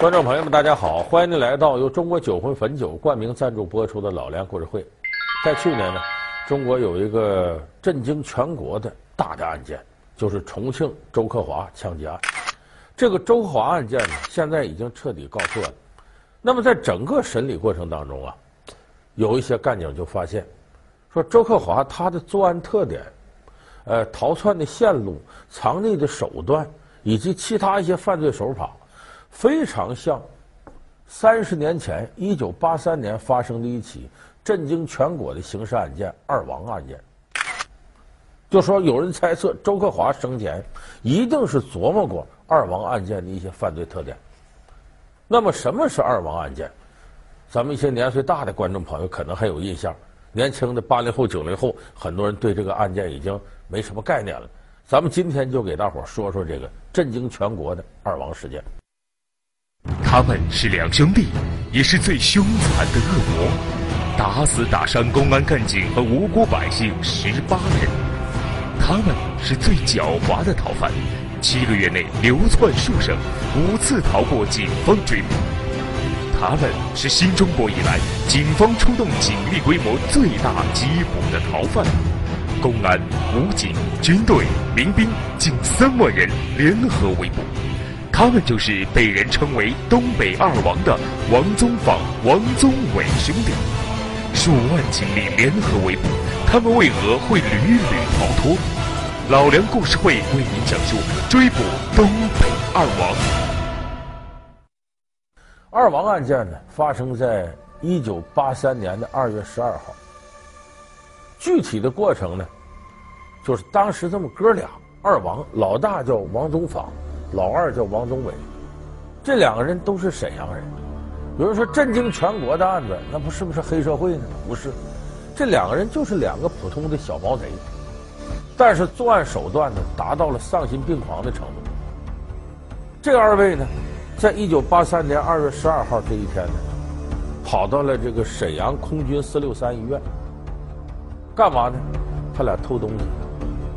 观众朋友们，大家好！欢迎您来到由中国酒魂汾酒冠名赞助播出的《老梁故事会》。在去年呢，中国有一个震惊全国的大的案件，就是重庆周克华枪击案。这个周克华案件呢，现在已经彻底告破了。那么在整个审理过程当中啊，有一些干警就发现，说周克华他的作案特点，呃，逃窜的线路、藏匿的手段以及其他一些犯罪手法。非常像三十年前一九八三年发生的一起震惊全国的刑事案件——二王案件。就说有人猜测周克华生前一定是琢磨过二王案件的一些犯罪特点。那么，什么是二王案件？咱们一些年岁大的观众朋友可能还有印象，年轻的八零后、九零后，很多人对这个案件已经没什么概念了。咱们今天就给大伙说说这个震惊全国的二王事件。他们是两兄弟，也是最凶残的恶魔，打死打伤公安干警和无辜百姓十八人。他们是最狡猾的逃犯，七个月内流窜数省，五次逃过警方追捕。他们是新中国以来警方出动警力规模最大缉捕的逃犯，公安、武警、军队、民兵近三万人联合围捕。他们就是被人称为“东北二王”的王宗访、王宗伟兄弟，数万警力联合围捕，他们为何会屡屡逃脱？老梁故事会为您讲述追捕东北二王。二王案件呢，发生在一九八三年的二月十二号。具体的过程呢，就是当时这么哥俩，二王，老大叫王宗访。老二叫王宗伟，这两个人都是沈阳人。有人说震惊全国的案子，那不是不是黑社会呢？不是，这两个人就是两个普通的小毛贼，但是作案手段呢，达到了丧心病狂的程度。这二位呢，在一九八三年二月十二号这一天呢，跑到了这个沈阳空军四六三医院，干嘛呢？他俩偷东西，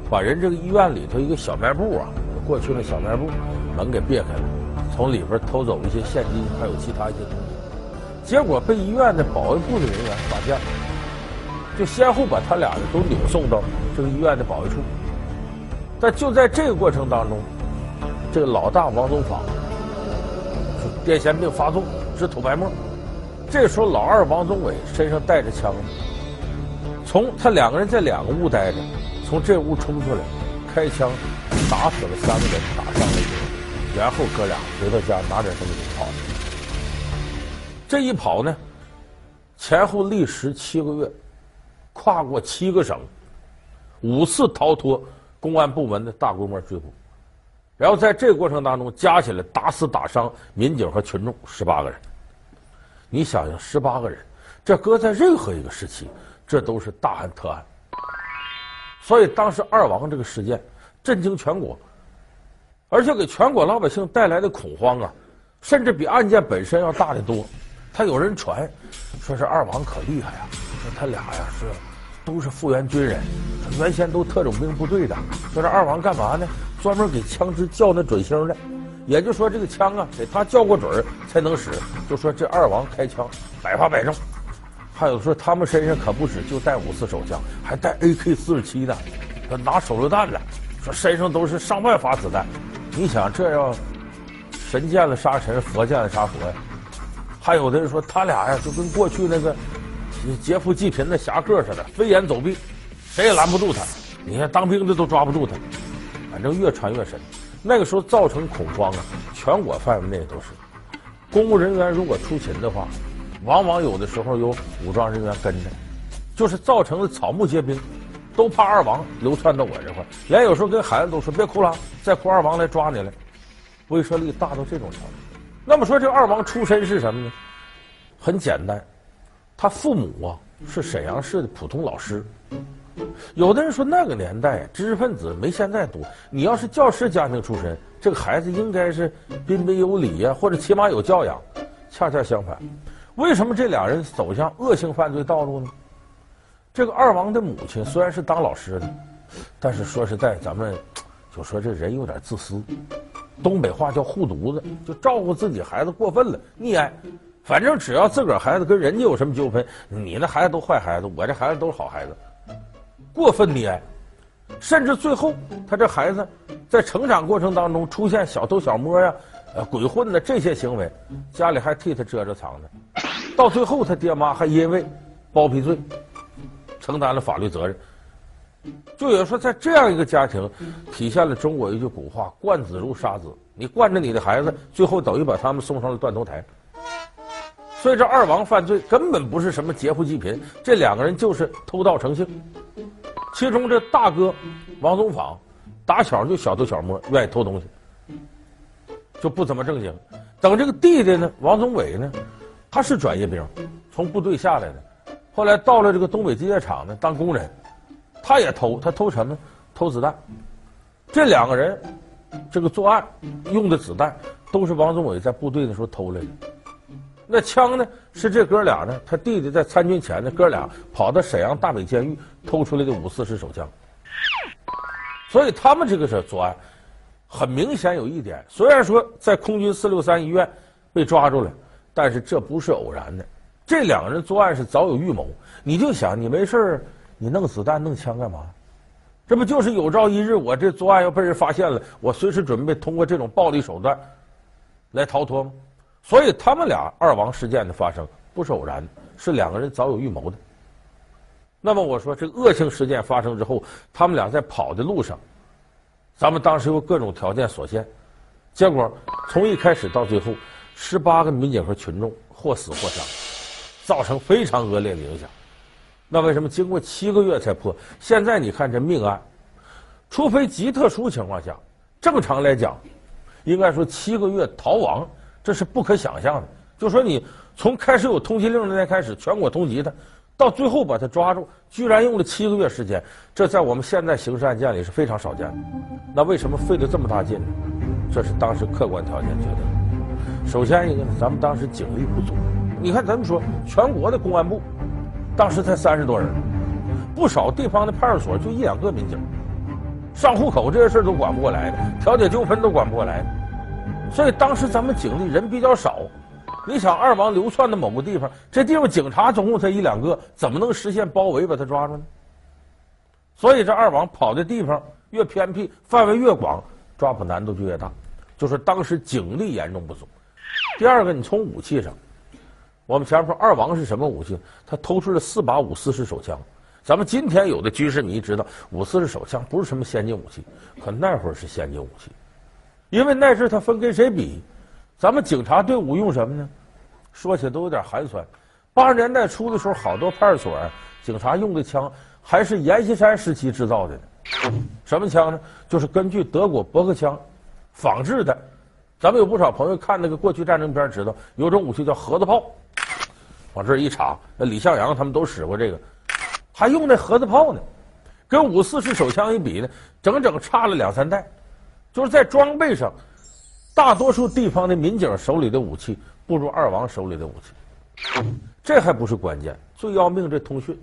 把人这个医院里头一个小卖部啊。过去那小卖部门给别开了，从里边偷走一些现金，还有其他一些东西，结果被医院的保卫部的人员发现了，就先后把他俩呢都扭送到这个医院的保卫处。但就在这个过程当中，这个老大王宗访就癫痫病发作，直吐白沫。这时候老二王宗伟身上带着枪，从他两个人在两个屋待着，从这屋冲出来，开枪。打死了三个人，打伤了一个人，然后哥俩回到家拿点东西跑了。这一跑呢，前后历时七个月，跨过七个省，五次逃脱公安部门的大规模追捕，然后在这个过程当中加起来打死打伤民警和群众十八个人。你想想，十八个人，这搁在任何一个时期，这都是大案特案。所以当时二王这个事件。震惊全国，而且给全国老百姓带来的恐慌啊，甚至比案件本身要大得多。他有人传，说是二王可厉害呀，说他俩呀是都是复员军人，原先都特种兵部队的。说这二王干嘛呢？专门给枪支校那准星的，也就说这个枪啊，得他校过准才能使。就说这二王开枪百发百中，还有说他们身上可不止就带五四手枪，还带 AK 四十七的，拿手榴弹的。说身上都是上万发子弹，你想这要神见了杀神，佛见了杀佛呀？还有的人说他俩呀，就跟过去那个劫富济贫的侠客似的，飞檐走壁，谁也拦不住他。你看当兵的都抓不住他，反正越传越深。那个时候造成恐慌啊，全国范围内都是。公务人员如果出勤的话，往往有的时候有武装人员跟着，就是造成了草木皆兵。都怕二王流窜到我这块，连有时候跟孩子都说别哭了，再哭二王来抓你来，威慑力大到这种程度。那么说这二王出身是什么呢？很简单，他父母啊是沈阳市的普通老师。有的人说那个年代知识分子没现在多，你要是教师家庭出身，这个孩子应该是彬彬有礼呀，或者起码有教养。恰恰相反，为什么这俩人走向恶性犯罪道路呢？这个二王的母亲虽然是当老师的，但是说实在，咱们 就说这人有点自私。东北话叫护犊子，就照顾自己孩子过分了，溺爱。反正只要自个儿孩子跟人家有什么纠纷，你那孩子都坏孩子，我这孩子都是好孩子，过分溺爱，甚至最后他这孩子在成长过程当中出现小偷小摸呀、呃鬼混的这些行为，家里还替他遮着藏着，到最后他爹妈还因为包庇罪承担了法律责任。就有人说，在这样一个家庭，体现了中国一句古话：“惯子如杀子。”你惯着你的孩子，最后等于把他们送上了断头台。所以这二王犯罪根本不是什么劫富济贫，这两个人就是偷盗成性。其中这大哥王宗访，打小就小偷小摸，愿意偷东西，就不怎么正经。等这个弟弟呢，王宗伟呢，他是转业兵，从部队下来的，后来到了这个东北机械厂呢当工人。他也偷，他偷什么？偷子弹。这两个人，这个作案用的子弹都是王宗伟在部队的时候偷来的。那枪呢？是这哥俩呢？他弟弟在参军前呢，哥俩跑到沈阳大北监狱偷出来的五四式手枪。所以他们这个是作案，很明显有一点。虽然说在空军四六三医院被抓住了，但是这不是偶然的。这两个人作案是早有预谋。你就想，你没事你弄子弹、弄枪干嘛？这不就是有朝一日我这作案要被人发现了，我随时准备通过这种暴力手段来逃脱吗？所以他们俩二王事件的发生不是偶然，是两个人早有预谋的。那么我说，这恶性事件发生之后，他们俩在跑的路上，咱们当时有各种条件所限，结果从一开始到最后，十八个民警和群众或死或伤，造成非常恶劣的影响。那为什么经过七个月才破？现在你看这命案，除非极特殊情况下，正常来讲，应该说七个月逃亡，这是不可想象的。就说你从开始有通缉令那天开始，全国通缉他，到最后把他抓住，居然用了七个月时间，这在我们现在刑事案件里是非常少见的。那为什么费了这么大劲呢？这是当时客观条件决定的。首先一个呢，咱们当时警力不足。你看，咱们说全国的公安部。当时才三十多人，不少地方的派出所就一两个民警，上户口这些事都管不过来的，调解纠纷都管不过来的，所以当时咱们警力人比较少。你想二王流窜的某个地方，这地方警察总共才一两个，怎么能实现包围把他抓住呢？所以这二王跑的地方越偏僻，范围越广，抓捕难度就越大。就是当时警力严重不足。第二个，你从武器上。我们前面说二王是什么武器？他偷出了四把五四式手枪。咱们今天有的军事迷知道，五四式手枪不是什么先进武器，可那会儿是先进武器。因为那阵他分跟谁比？咱们警察队伍用什么呢？说起来都有点寒酸。八十年代初的时候，好多派出所警察用的枪还是阎锡山时期制造的呢。什么枪呢？就是根据德国驳克枪仿制的。咱们有不少朋友看那个过去战争片，知道有种武器叫盒子炮。往这一插，那李向阳他们都使过这个，还用那盒子炮呢，跟五四式手枪一比呢，整整差了两三代。就是在装备上，大多数地方的民警手里的武器不如二王手里的武器。这还不是关键，最要命这通讯。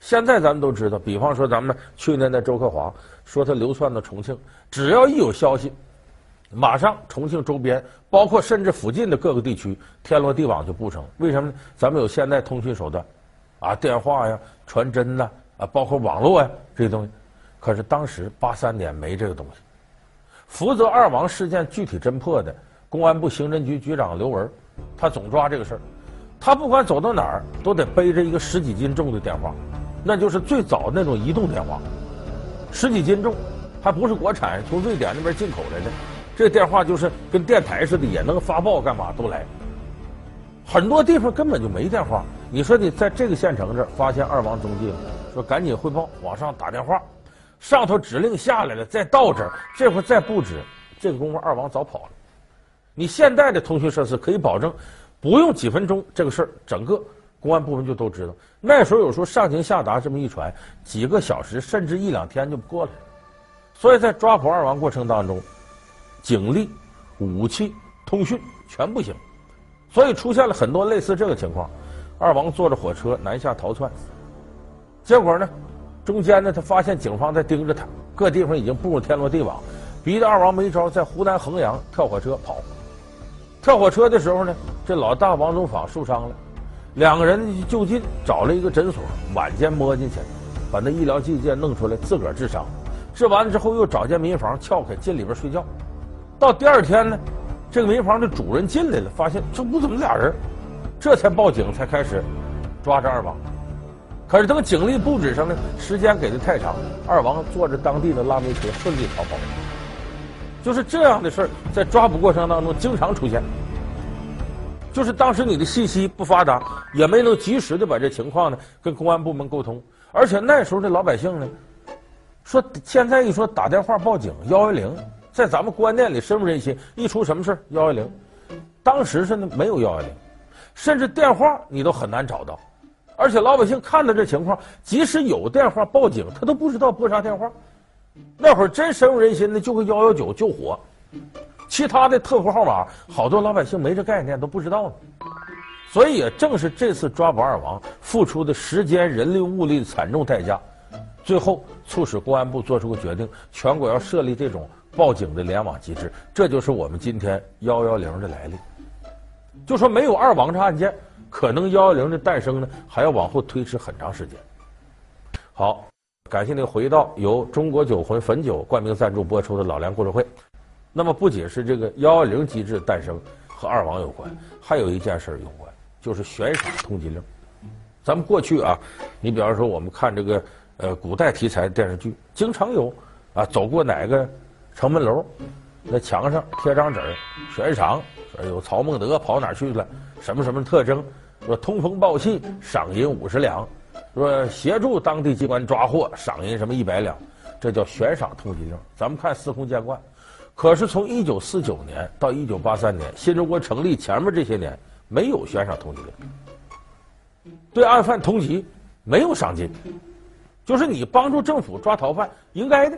现在咱们都知道，比方说咱们去年的周克华说他流窜到重庆，只要一有消息。马上，重庆周边，包括甚至附近的各个地区，天罗地网就布成。为什么呢？咱们有现代通讯手段，啊，电话呀、传真呐，啊，包括网络呀这些东西。可是当时八三年没这个东西。福泽二王事件具体侦破的公安部刑侦局局长刘文，他总抓这个事儿。他不管走到哪儿，都得背着一个十几斤重的电话，那就是最早那种移动电话，十几斤重，还不是国产，从瑞典那边进口来的。这电话就是跟电台似的，也能发报，干嘛都来。很多地方根本就没电话。你说你在这个县城这发现二王踪迹了，说赶紧汇报，往上打电话，上头指令下来了，再到这儿，这会儿再布置，这个功夫二王早跑了。你现在的通讯设施可以保证，不用几分钟，这个事儿整个公安部门就都知道。那时候有时候上情下达这么一传，几个小时甚至一两天就过来了。所以在抓捕二王过程当中。警力、武器、通讯全不行，所以出现了很多类似这个情况。二王坐着火车南下逃窜，结果呢，中间呢他发现警方在盯着他，各地方已经布入天罗地网，逼得二王没招，在湖南衡阳跳火车跑。跳火车的时候呢，这老大王宗昉受伤了，两个人就近找了一个诊所，晚间摸进去，把那医疗器械弄出来，自个儿治伤。治完之后，又找间民房撬开进里边睡觉。到第二天呢，这个民房的主人进来了，发现这屋怎么俩人，这才报警，才开始抓着二王。可是等警力布置上呢，时间给的太长，二王坐着当地的拉煤车顺利逃跑。就是这样的事儿，在抓捕过程当中经常出现。就是当时你的信息不发达，也没能及时的把这情况呢跟公安部门沟通，而且那时候的老百姓呢，说现在一说打电话报警幺幺零，在咱们观念里深入人心，一出什么事幺幺零，当时是呢没有幺幺零，甚至电话你都很难找到。而且老百姓看到这情况，即使有电话报警，他都不知道拨啥电话。那会儿真深入人心的，就会幺幺九救火，其他的特殊号码，好多老百姓没这概念，都不知道呢。所以也正是这次抓捕二王付出的时间、人力、物力的惨重代价，最后促使公安部做出个决定，全国要设立这种报警的联网机制。这就是我们今天幺幺零的来历。就说没有二王这案件。可能幺幺零的诞生呢，还要往后推迟很长时间。好，感谢您回到由中国酒魂汾酒冠名赞助播出的老梁故事会。那么不仅是这个幺幺零机制诞生和二王有关，还有一件事有关，就是悬赏通缉令。咱们过去啊，你比方说我们看这个呃古代题材电视剧，经常有啊走过哪个城门楼，那墙上贴张纸悬赏，说有曹孟德跑哪去了。什么什么特征？说通风报信，赏银五十两；说协助当地机关抓获，赏银什么一百两。这叫悬赏通缉令。咱们看司空见惯。可是从一九四九年到一九八三年，新中国成立前面这些年，没有悬赏通缉令。对案犯通缉没有赏金，就是你帮助政府抓逃犯应该的。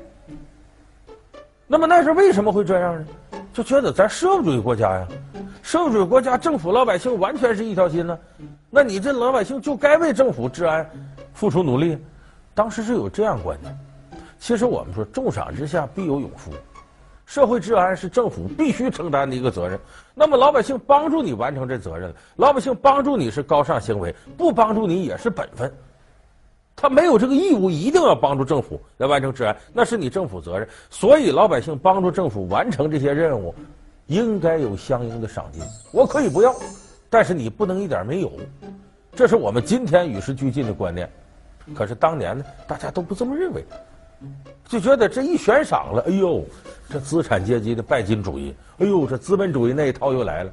那么那时候为什么会这样呢？就觉得咱社会主义国家呀。社会主义国家，政府老百姓完全是一条心呢，那你这老百姓就该为政府治安付出努力。当时是有这样观念。其实我们说，重赏之下必有勇夫，社会治安是政府必须承担的一个责任。那么老百姓帮助你完成这责任，老百姓帮助你是高尚行为，不帮助你也是本分。他没有这个义务一定要帮助政府来完成治安，那是你政府责任。所以老百姓帮助政府完成这些任务。应该有相应的赏金，我可以不要，但是你不能一点没有，这是我们今天与时俱进的观念。可是当年呢，大家都不这么认为，就觉得这一悬赏了，哎呦，这资产阶级的拜金主义，哎呦，这资本主义那一套又来了，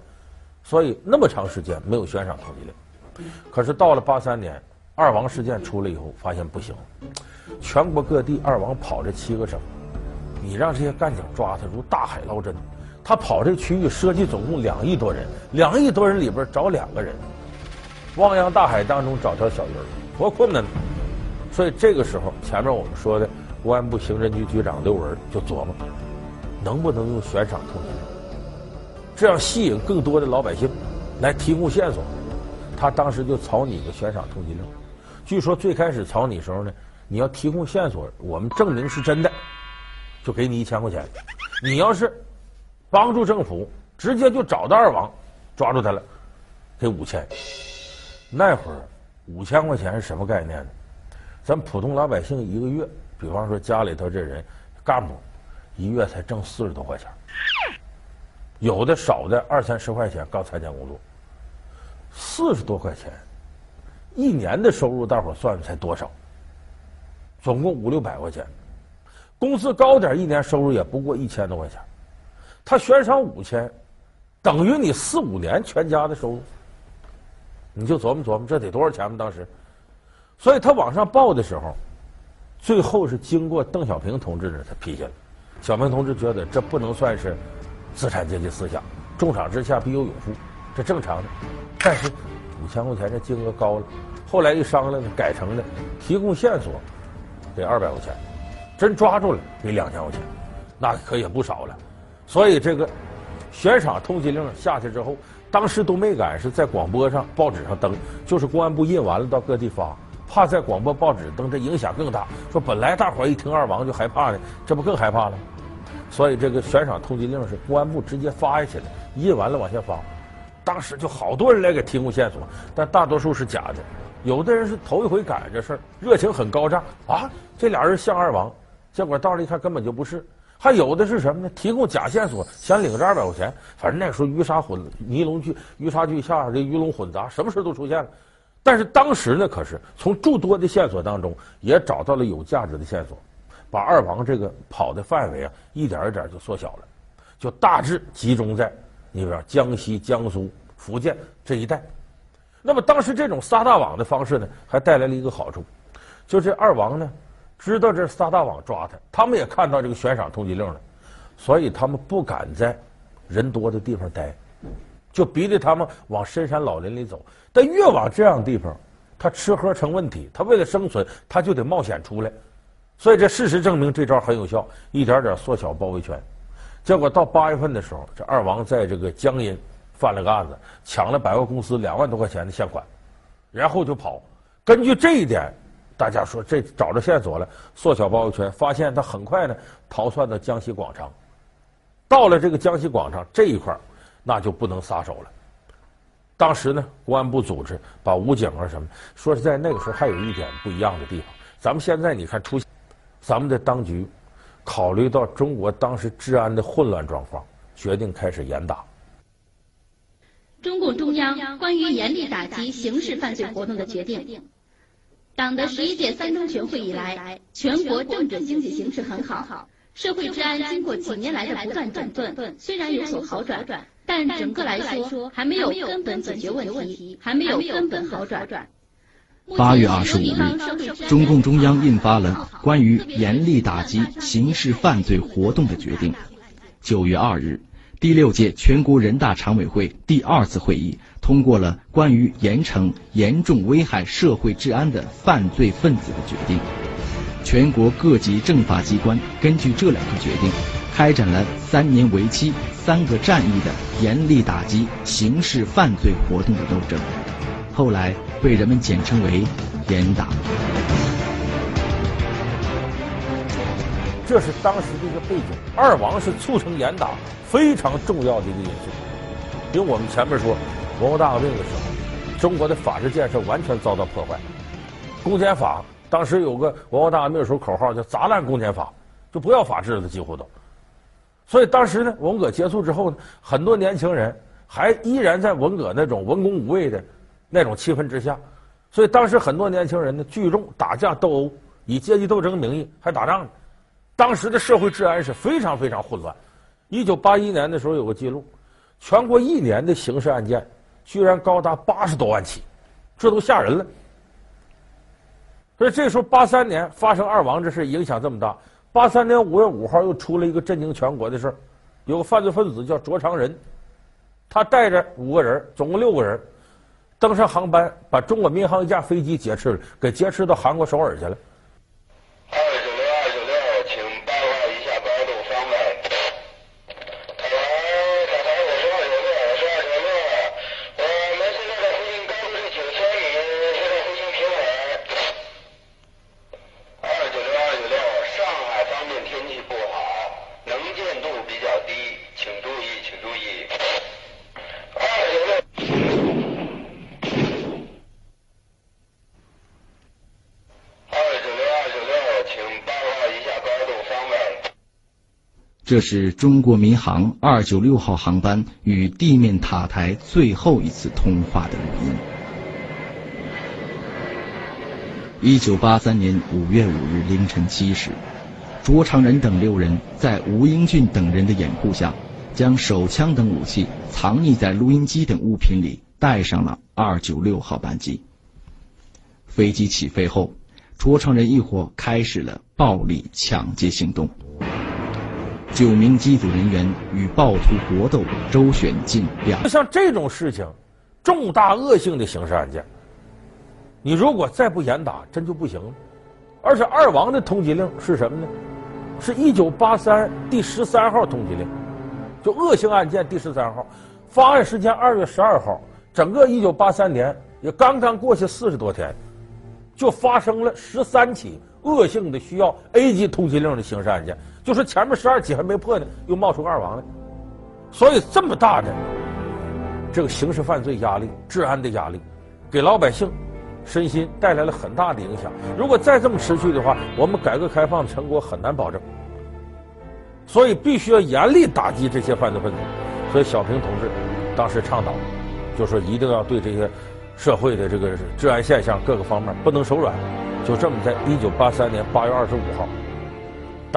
所以那么长时间没有悬赏通缉令。可是到了八三年，二王事件出来以后，发现不行，全国各地二王跑这七个省，你让这些干警抓他如大海捞针。他跑这区域涉及总共两亿多人，两亿多人里边找两个人，汪洋大海当中找条小鱼儿，多困难！所以这个时候，前面我们说的公安部刑侦局局长刘文就琢磨，能不能用悬赏通缉令，这样吸引更多的老百姓来提供线索。他当时就草拟个悬赏通缉令。据说最开始草拟时候呢，你要提供线索，我们证明是真的，就给你一千块钱；你要是帮助政府直接就找到二王，抓住他了，给五千。那会儿五千块钱是什么概念呢？咱普通老百姓一个月，比方说家里头这人干部，一月才挣四十多块钱，有的少的二三十块钱刚参加工作，四十多块钱，一年的收入大伙算算才多少？总共五六百块钱，工资高点，一年收入也不过一千多块钱。他悬赏五千，等于你四五年全家的收入，你就琢磨琢磨，这得多少钱吧？当时，所以他往上报的时候，最后是经过邓小平同志呢才批下来。小平同志觉得这不能算是资产阶级思想，重赏之下必有勇夫，这正常的。但是五千块钱这金额高了，后来一商量，改成了提供线索给二百块钱，真抓住了给两千块钱，那可也不少了。所以这个悬赏通缉令下去之后，当时都没敢是在广播上、报纸上登，就是公安部印完了到各地发，怕在广播、报纸登这影响更大。说本来大伙一听二王就害怕的，这不更害怕了？所以这个悬赏通缉令是公安部直接发下去的，印完了往下发。当时就好多人来给提供线索，但大多数是假的。有的人是头一回赶这事儿，热情很高涨啊，这俩人像二王，结果到了一看根本就不是。还有的是什么呢？提供假线索，想领这二百块钱。反正那时候鱼沙混尼龙具鱼沙俱下，这鱼龙混杂，什么事都出现了。但是当时呢，可是从诸多的线索当中也找到了有价值的线索，把二王这个跑的范围啊一点一点就缩小了，就大致集中在你比如江西、江苏、福建这一带。那么当时这种撒大网的方式呢，还带来了一个好处，就这二王呢知道这撒大网抓他，他们也看到这个悬赏通缉令了，所以他们不敢在人多的地方待。就逼着他们往深山老林里走，但越往这样的地方，他吃喝成问题。他为了生存，他就得冒险出来。所以这事实证明这招很有效，一点点缩小包围圈。结果到八月份的时候，这二王在这个江阴犯了个案子，抢了百货公司两万多块钱的现款，然后就跑。根据这一点，大家说这找着线索了，缩小包围圈，发现他很快呢逃窜到江西广昌。到了这个江西广昌这一块那就不能撒手了。当时呢，公安部组织把武警啊什么，说是在那个时候还有一点不一样的地方。咱们现在你看出现，咱们的当局考虑到中国当时治安的混乱状况，决定开始严打。中共中央关于严厉打击刑事犯罪活动的决定。党的十一届三中全会以来，全国政治经济形势很好，社会治安经过几年来的不断整顿，虽然有所好转。但整个来说，还没有根本解决问题，还没有根本好转。八月二十五日，中共中央印发了关于严厉打击刑事犯罪活动的决定。九月二日，第六届全国人大常委会第二次会议通过了关于严惩严重危害社会治安的犯罪分子的决定。全国各级政法机关根据这两个决定，开展了三年为期、三个战役的严厉打击刑事犯罪活动的斗争，后来被人们简称为“严打”。这是当时的一个背景。二王是促成严打非常重要的一个因素，因为我们前面说文化大革命的时候，中国的法治建设完全遭到破坏，公检法。当时有个文化大革命的时候口号叫“砸烂公检法”，就不要法治了，几乎都。所以当时呢，文革结束之后呢，很多年轻人还依然在文革那种文工武卫的那种气氛之下。所以当时很多年轻人呢聚众打架斗殴，以阶级斗争名义还打仗呢。当时的社会治安是非常非常混乱。一九八一年的时候有个记录，全国一年的刑事案件居然高达八十多万起，这都吓人了。所以这时候，八三年发生二王这事影响这么大。八三年五月五号又出了一个震惊全国的事儿，有个犯罪分子叫卓长仁，他带着五个人，总共六个人，登上航班，把中国民航一架飞机劫持了，给劫持到韩国首尔去了。这是中国民航二九六号航班与地面塔台最后一次通话的录音。一九八三年五月五日凌晨七时，卓长仁等六人在吴英俊等人的掩护下，将手枪等武器藏匿在录音机等物品里，带上了二九六号班机。飞机起飞后，卓长仁一伙开始了暴力抢劫行动。九名机组人员与暴徒搏斗，周旋近两。像这种事情，重大恶性的刑事案件，你如果再不严打，真就不行了。而且二王的通缉令是什么呢？是一九八三第十三号通缉令，就恶性案件第十三号，发案时间二月十二号，整个一九八三年也刚刚过去四十多天，就发生了十三起恶性的需要 A 级通缉令的刑事案件。就说前面十二起还没破呢，又冒出个二王来，所以这么大的这个刑事犯罪压力、治安的压力，给老百姓身心带来了很大的影响。如果再这么持续的话，我们改革开放的成果很难保证。所以必须要严厉打击这些犯罪分子。所以小平同志当时倡导，就说一定要对这些社会的这个治安现象各个方面不能手软。就这么在一九八三年八月二十五号，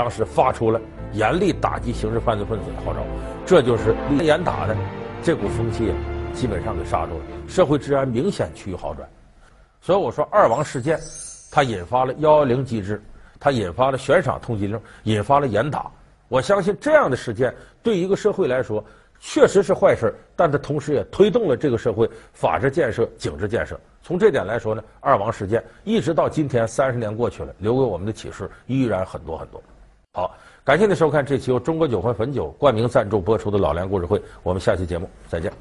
当时发出了严厉打击刑事犯罪分子的号召，这就是严打的这股风气基本上给刹住了，社会治安明显趋于好转。所以我说二王事件，它引发了幺幺零机制，它引发了悬赏通缉令，引发了严打。我相信这样的事件对一个社会来说确实是坏事，但它同时也推动了这个社会法治建设、警治建设。从这点来说呢，二王事件一直到今天三十年过去了，留给我们的启示依然很多很多。好，感谢您收看这期由中国酒魂汾酒冠名赞助播出的《老梁故事会》，我们下期节目再见。